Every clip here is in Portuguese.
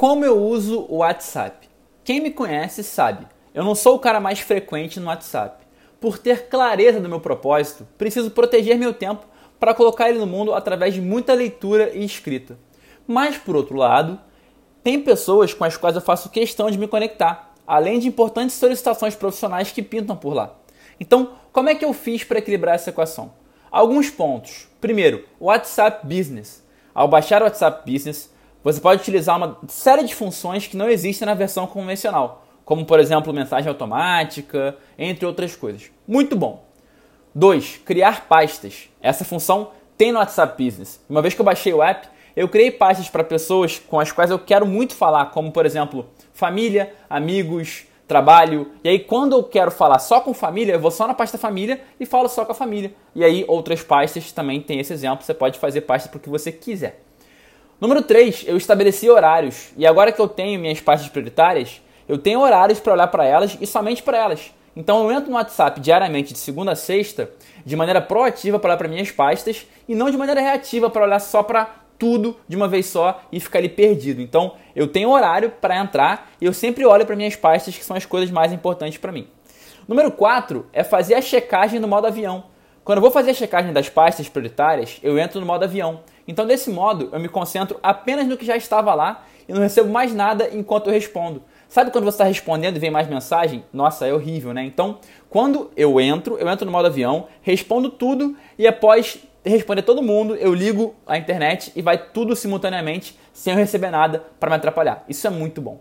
Como eu uso o WhatsApp? Quem me conhece sabe, eu não sou o cara mais frequente no WhatsApp. Por ter clareza do meu propósito, preciso proteger meu tempo para colocar ele no mundo através de muita leitura e escrita. Mas, por outro lado, tem pessoas com as quais eu faço questão de me conectar, além de importantes solicitações profissionais que pintam por lá. Então, como é que eu fiz para equilibrar essa equação? Alguns pontos. Primeiro, WhatsApp Business. Ao baixar o WhatsApp Business, você pode utilizar uma série de funções que não existem na versão convencional, como por exemplo mensagem automática, entre outras coisas. Muito bom. 2. Criar pastas. Essa função tem no WhatsApp Business. Uma vez que eu baixei o app, eu criei pastas para pessoas com as quais eu quero muito falar, como por exemplo família, amigos, trabalho. E aí, quando eu quero falar só com família, eu vou só na pasta família e falo só com a família. E aí, outras pastas também tem esse exemplo. Você pode fazer pasta para o que você quiser. Número 3, eu estabeleci horários. E agora que eu tenho minhas pastas prioritárias, eu tenho horários para olhar para elas e somente para elas. Então eu entro no WhatsApp diariamente de segunda a sexta, de maneira proativa para olhar para minhas pastas e não de maneira reativa para olhar só para tudo de uma vez só e ficar ali perdido. Então eu tenho horário para entrar e eu sempre olho para minhas pastas que são as coisas mais importantes para mim. Número 4 é fazer a checagem no modo avião. Quando eu vou fazer a checagem das pastas prioritárias, eu entro no modo avião. Então, desse modo, eu me concentro apenas no que já estava lá e não recebo mais nada enquanto eu respondo. Sabe quando você está respondendo e vem mais mensagem? Nossa, é horrível, né? Então, quando eu entro, eu entro no modo avião, respondo tudo e após responder todo mundo, eu ligo a internet e vai tudo simultaneamente sem eu receber nada para me atrapalhar. Isso é muito bom.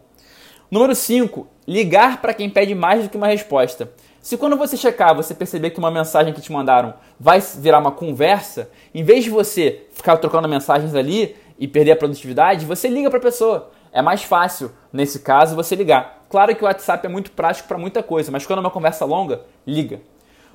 Número 5, ligar para quem pede mais do que uma resposta. Se quando você checar, você perceber que uma mensagem que te mandaram vai virar uma conversa, em vez de você ficar trocando mensagens ali e perder a produtividade, você liga para a pessoa. É mais fácil, nesse caso, você ligar. Claro que o WhatsApp é muito prático para muita coisa, mas quando é uma conversa longa, liga.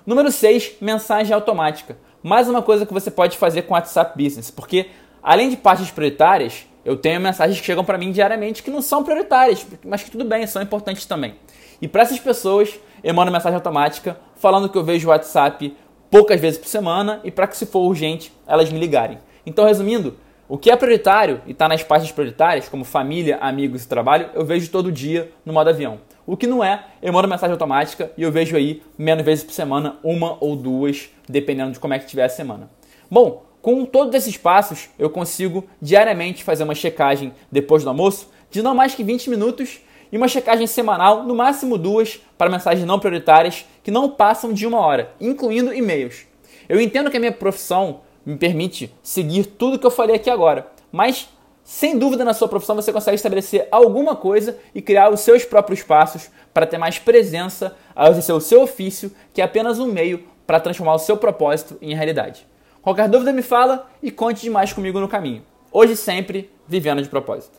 Número 6, mensagem automática. Mais uma coisa que você pode fazer com o WhatsApp Business, porque além de partes prioritárias, eu tenho mensagens que chegam para mim diariamente que não são prioritárias, mas que tudo bem, são importantes também. E para essas pessoas, eu mando mensagem automática falando que eu vejo o WhatsApp poucas vezes por semana e para que se for urgente, elas me ligarem. Então, resumindo, o que é prioritário e está nas pastas prioritárias, como família, amigos e trabalho, eu vejo todo dia no modo avião. O que não é, eu mando mensagem automática e eu vejo aí menos vezes por semana, uma ou duas, dependendo de como é que tiver a semana. Bom, com todos esses passos, eu consigo diariamente fazer uma checagem depois do almoço de não mais que 20 minutos e uma checagem semanal, no máximo duas, para mensagens não prioritárias que não passam de uma hora, incluindo e-mails. Eu entendo que a minha profissão me permite seguir tudo que eu falei aqui agora, mas sem dúvida na sua profissão você consegue estabelecer alguma coisa e criar os seus próprios passos para ter mais presença ao exercer o seu ofício, que é apenas um meio para transformar o seu propósito em realidade. Qualquer dúvida me fala e conte demais comigo no caminho. Hoje sempre, vivendo de propósito.